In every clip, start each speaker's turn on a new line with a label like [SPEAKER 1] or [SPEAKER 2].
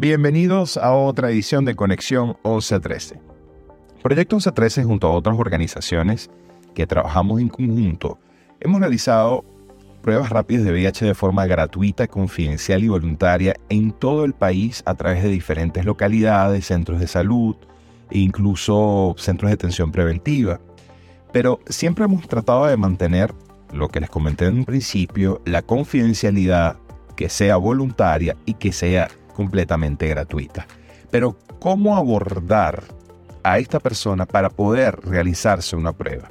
[SPEAKER 1] Bienvenidos a otra edición de Conexión 1113. Proyecto 1113 junto a otras organizaciones que trabajamos en conjunto hemos realizado pruebas rápidas de VIH de forma gratuita, confidencial y voluntaria en todo el país a través de diferentes localidades, centros de salud e incluso centros de atención preventiva. Pero siempre hemos tratado de mantener lo que les comenté en un principio, la confidencialidad, que sea voluntaria y que sea completamente gratuita. Pero, ¿cómo abordar a esta persona para poder realizarse una prueba?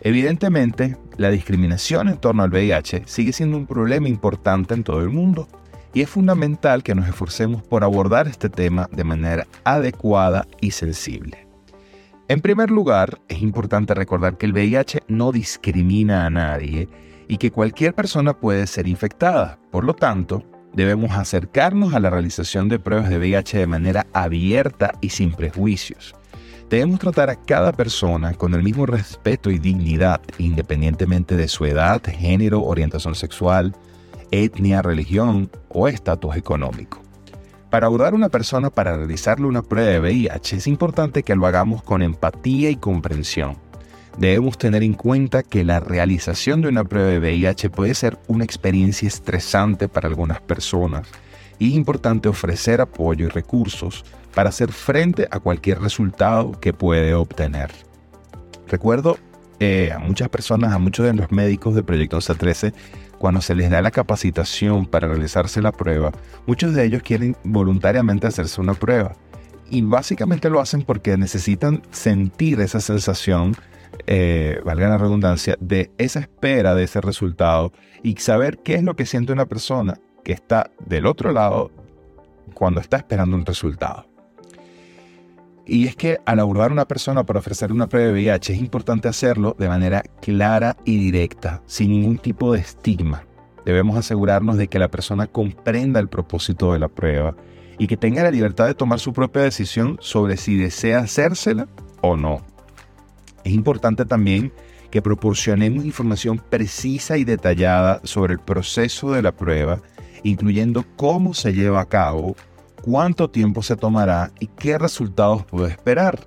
[SPEAKER 1] Evidentemente, la discriminación en torno al VIH sigue siendo un problema importante en todo el mundo y es fundamental que nos esforcemos por abordar este tema de manera adecuada y sensible. En primer lugar, es importante recordar que el VIH no discrimina a nadie y que cualquier persona puede ser infectada. Por lo tanto, debemos acercarnos a la realización de pruebas de VIH de manera abierta y sin prejuicios. Debemos tratar a cada persona con el mismo respeto y dignidad, independientemente de su edad, género, orientación sexual, etnia, religión o estatus económico. Para abordar a una persona para realizarle una prueba de VIH es importante que lo hagamos con empatía y comprensión. Debemos tener en cuenta que la realización de una prueba de VIH puede ser una experiencia estresante para algunas personas y es importante ofrecer apoyo y recursos para hacer frente a cualquier resultado que puede obtener. Recuerdo eh, a muchas personas, a muchos de los médicos de Proyecto 1113, cuando se les da la capacitación para realizarse la prueba, muchos de ellos quieren voluntariamente hacerse una prueba. Y básicamente lo hacen porque necesitan sentir esa sensación, eh, valga la redundancia, de esa espera de ese resultado y saber qué es lo que siente una persona que está del otro lado cuando está esperando un resultado. Y es que al abordar a una persona para ofrecer una prueba de VIH es importante hacerlo de manera clara y directa, sin ningún tipo de estigma. Debemos asegurarnos de que la persona comprenda el propósito de la prueba y que tenga la libertad de tomar su propia decisión sobre si desea hacérsela o no. Es importante también que proporcionemos información precisa y detallada sobre el proceso de la prueba, incluyendo cómo se lleva a cabo, cuánto tiempo se tomará y qué resultados puede esperar.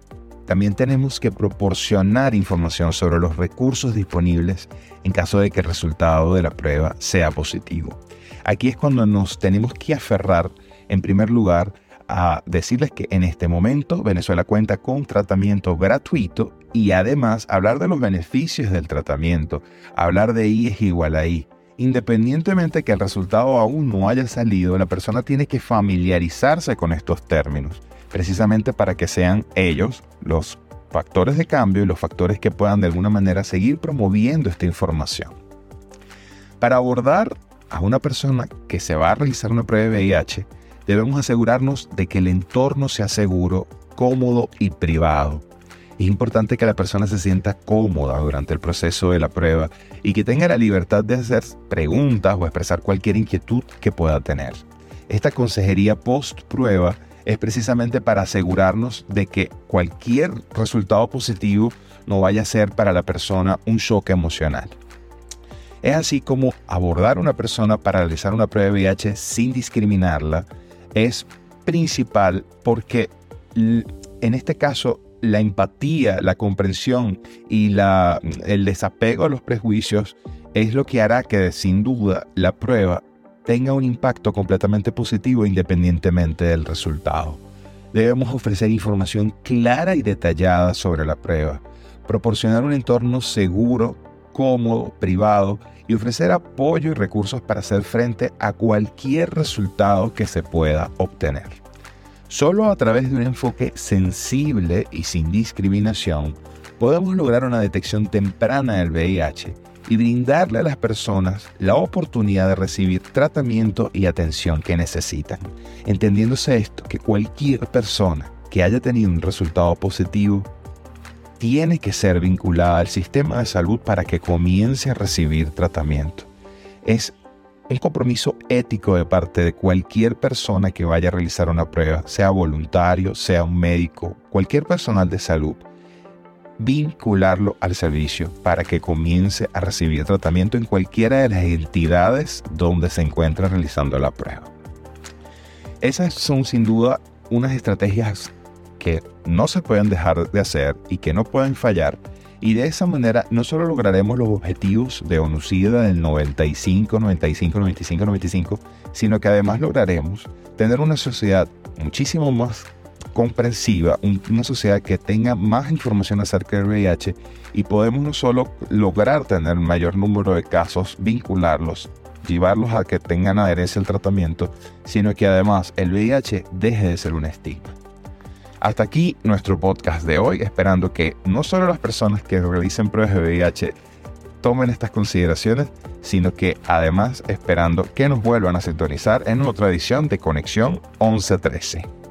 [SPEAKER 1] También tenemos que proporcionar información sobre los recursos disponibles en caso de que el resultado de la prueba sea positivo. Aquí es cuando nos tenemos que aferrar, en primer lugar, a decirles que en este momento Venezuela cuenta con tratamiento gratuito y además hablar de los beneficios del tratamiento, hablar de I es igual a I Independientemente que el resultado aún no haya salido, la persona tiene que familiarizarse con estos términos, precisamente para que sean ellos los factores de cambio y los factores que puedan de alguna manera seguir promoviendo esta información. Para abordar a una persona que se va a realizar una prueba de VIH, debemos asegurarnos de que el entorno sea seguro, cómodo y privado es importante que la persona se sienta cómoda durante el proceso de la prueba y que tenga la libertad de hacer preguntas o expresar cualquier inquietud que pueda tener. Esta consejería post prueba es precisamente para asegurarnos de que cualquier resultado positivo no vaya a ser para la persona un shock emocional. Es así como abordar a una persona para realizar una prueba de VIH sin discriminarla es principal porque en este caso la empatía, la comprensión y la, el desapego a los prejuicios es lo que hará que sin duda la prueba tenga un impacto completamente positivo independientemente del resultado. Debemos ofrecer información clara y detallada sobre la prueba, proporcionar un entorno seguro, cómodo, privado y ofrecer apoyo y recursos para hacer frente a cualquier resultado que se pueda obtener. Solo a través de un enfoque sensible y sin discriminación podemos lograr una detección temprana del VIH y brindarle a las personas la oportunidad de recibir tratamiento y atención que necesitan, entendiéndose esto que cualquier persona que haya tenido un resultado positivo tiene que ser vinculada al sistema de salud para que comience a recibir tratamiento. Es un compromiso ético de parte de cualquier persona que vaya a realizar una prueba, sea voluntario, sea un médico, cualquier personal de salud, vincularlo al servicio para que comience a recibir tratamiento en cualquiera de las entidades donde se encuentra realizando la prueba. Esas son sin duda unas estrategias que no se pueden dejar de hacer y que no pueden fallar. Y de esa manera no solo lograremos los objetivos de ONUCIDA del 95, 95, 95, 95, sino que además lograremos tener una sociedad muchísimo más comprensiva, una sociedad que tenga más información acerca del VIH y podemos no solo lograr tener mayor número de casos, vincularlos, llevarlos a que tengan adherencia al tratamiento, sino que además el VIH deje de ser un estigma. Hasta aquí nuestro podcast de hoy, esperando que no solo las personas que realicen pruebas de VIH tomen estas consideraciones, sino que además esperando que nos vuelvan a sintonizar en otra edición de Conexión 1113.